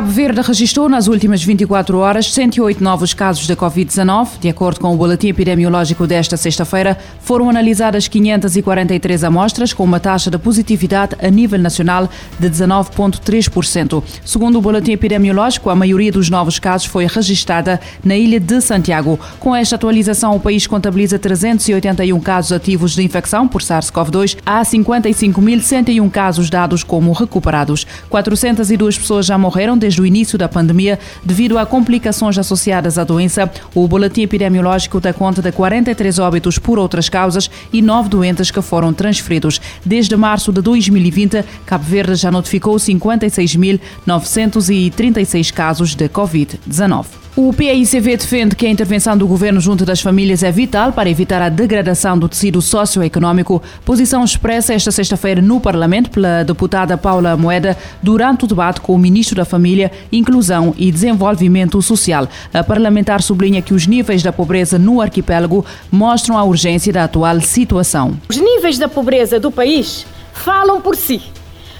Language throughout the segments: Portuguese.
Cabo Verde registrou nas últimas 24 horas 108 novos casos de Covid-19. De acordo com o boletim epidemiológico desta sexta-feira, foram analisadas 543 amostras, com uma taxa de positividade a nível nacional de 19,3%. Segundo o boletim epidemiológico, a maioria dos novos casos foi registrada na ilha de Santiago. Com esta atualização, o país contabiliza 381 casos ativos de infecção por SARS-CoV-2. Há 55.101 casos dados como recuperados. 402 pessoas já morreram desde o início da pandemia devido a complicações associadas à doença. O boletim epidemiológico dá conta de 43 óbitos por outras causas e nove doentes que foram transferidos. Desde março de 2020, Cabo Verde já notificou 56.936 casos de Covid-19. O PAICV defende que a intervenção do governo junto das famílias é vital para evitar a degradação do tecido socioeconômico. Posição expressa esta sexta-feira no Parlamento pela deputada Paula Moeda durante o debate com o ministro da Família, Inclusão e Desenvolvimento Social. A parlamentar sublinha que os níveis da pobreza no arquipélago mostram a urgência da atual situação. Os níveis da pobreza do país falam por si.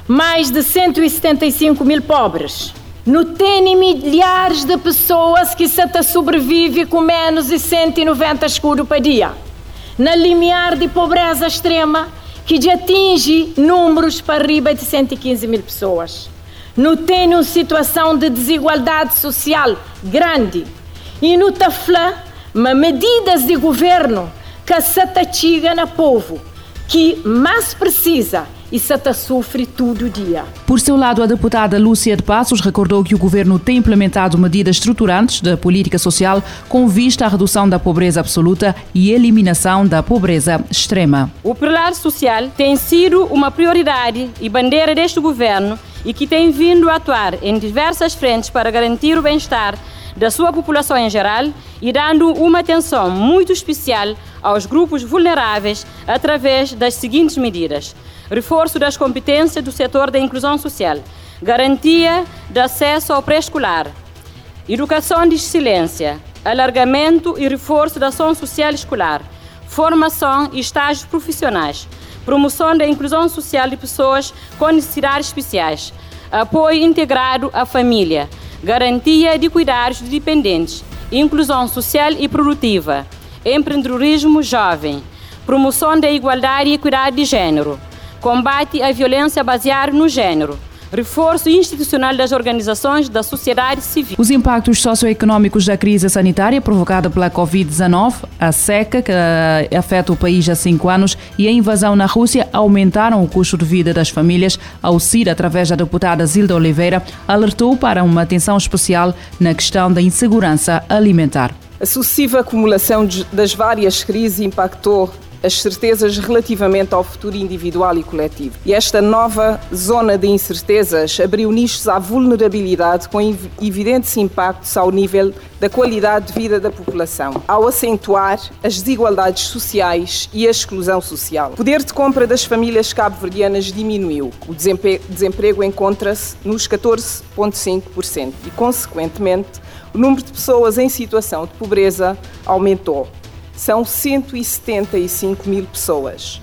Mais de 175 mil pobres no tem milhares de pessoas que se sobrevive com menos de 190 escuros por dia. Na limiar de pobreza extrema, que já atinge números para riba de 115 mil pessoas. No tem uma situação de desigualdade social grande. E no tafla, medidas de governo que se atiga na povo, que mais precisa e Sata sofre todo dia. Por seu lado, a deputada Lúcia de Passos recordou que o governo tem implementado medidas estruturantes da política social com vista à redução da pobreza absoluta e eliminação da pobreza extrema. O pilar social tem sido uma prioridade e bandeira deste governo e que tem vindo a atuar em diversas frentes para garantir o bem-estar da sua população em geral e dando uma atenção muito especial aos grupos vulneráveis através das seguintes medidas: reforço das competências do setor da inclusão social, garantia de acesso ao pré-escolar, educação de excelência, alargamento e reforço da ação social escolar, formação e estágios profissionais, promoção da inclusão social de pessoas com necessidades especiais, apoio integrado à família, garantia de cuidados de dependentes, inclusão social e produtiva, empreendedorismo jovem, promoção da igualdade e equidade de gênero, combate à violência baseada no gênero, reforço institucional das organizações da sociedade civil. Os impactos socioeconômicos da crise sanitária provocada pela Covid-19, a seca que afeta o país há cinco anos e a invasão na Rússia aumentaram o custo de vida das famílias. A UCIR, através da deputada Zilda Oliveira, alertou para uma atenção especial na questão da insegurança alimentar. A sucessiva acumulação das várias crises impactou as certezas relativamente ao futuro individual e coletivo. E esta nova zona de incertezas abriu nichos à vulnerabilidade com evidentes impactos ao nível da qualidade de vida da população, ao acentuar as desigualdades sociais e a exclusão social. O poder de compra das famílias cabo-verdianas diminuiu. O desemprego encontra-se nos 14,5% e, consequentemente, o número de pessoas em situação de pobreza aumentou são 175 mil pessoas.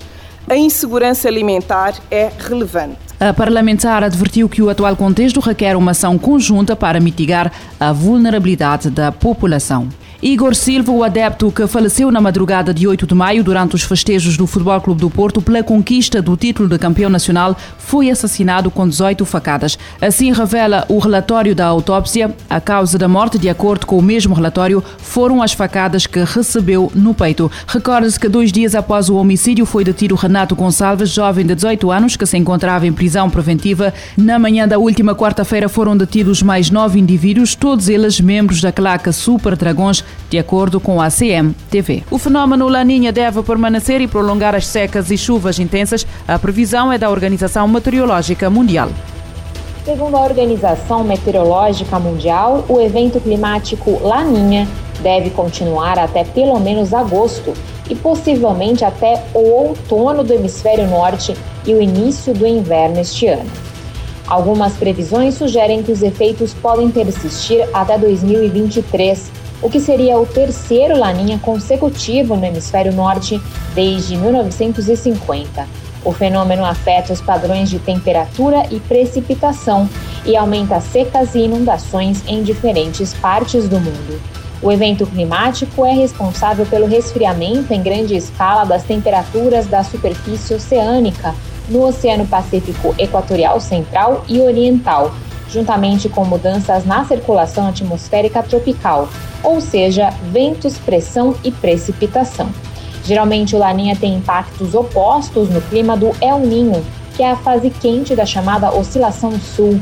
A insegurança alimentar é relevante. A parlamentar advertiu que o atual contexto requer uma ação conjunta para mitigar a vulnerabilidade da população. Igor Silva, o adepto que faleceu na madrugada de 8 de maio durante os festejos do Futebol Clube do Porto pela conquista do título de campeão nacional, foi assassinado com 18 facadas. Assim revela o relatório da autópsia. A causa da morte, de acordo com o mesmo relatório, foram as facadas que recebeu no peito. Recorda-se que dois dias após o homicídio foi detido Renato Gonçalves, jovem de 18 anos, que se encontrava em prisão preventiva. Na manhã da última quarta-feira foram detidos mais nove indivíduos, todos eles membros da claque Super Dragões de acordo com a CM-TV. O fenômeno Laninha deve permanecer e prolongar as secas e chuvas intensas. A previsão é da Organização Meteorológica Mundial. Segundo a Organização Meteorológica Mundial, o evento climático Laninha deve continuar até pelo menos agosto e possivelmente até o outono do hemisfério norte e o início do inverno este ano. Algumas previsões sugerem que os efeitos podem persistir até 2023, o que seria o terceiro Laninha consecutivo no hemisfério norte desde 1950. O fenômeno afeta os padrões de temperatura e precipitação e aumenta secas e inundações em diferentes partes do mundo. O evento climático é responsável pelo resfriamento em grande escala das temperaturas da superfície oceânica no Oceano Pacífico Equatorial Central e Oriental, juntamente com mudanças na circulação atmosférica tropical, ou seja, ventos, pressão e precipitação. Geralmente, o Laninha tem impactos opostos no clima do El Ninho, que é a fase quente da chamada oscilação sul.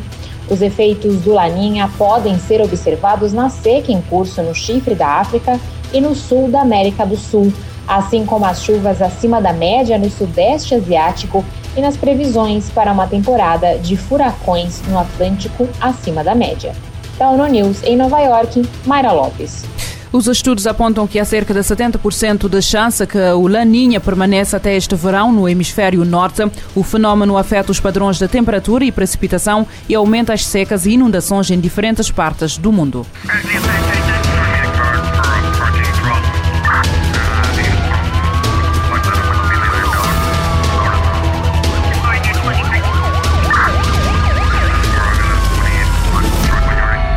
Os efeitos do Laninha podem ser observados na seca em curso no chifre da África e no sul da América do Sul, assim como as chuvas acima da média no sudeste asiático e nas previsões para uma temporada de furacões no Atlântico acima da média. Da ONU News em Nova York, Mayra Lopes. Os estudos apontam que há cerca de 70% de chance que o Laninha permaneça até este verão no hemisfério norte. O fenómeno afeta os padrões de temperatura e precipitação e aumenta as secas e inundações em diferentes partes do mundo.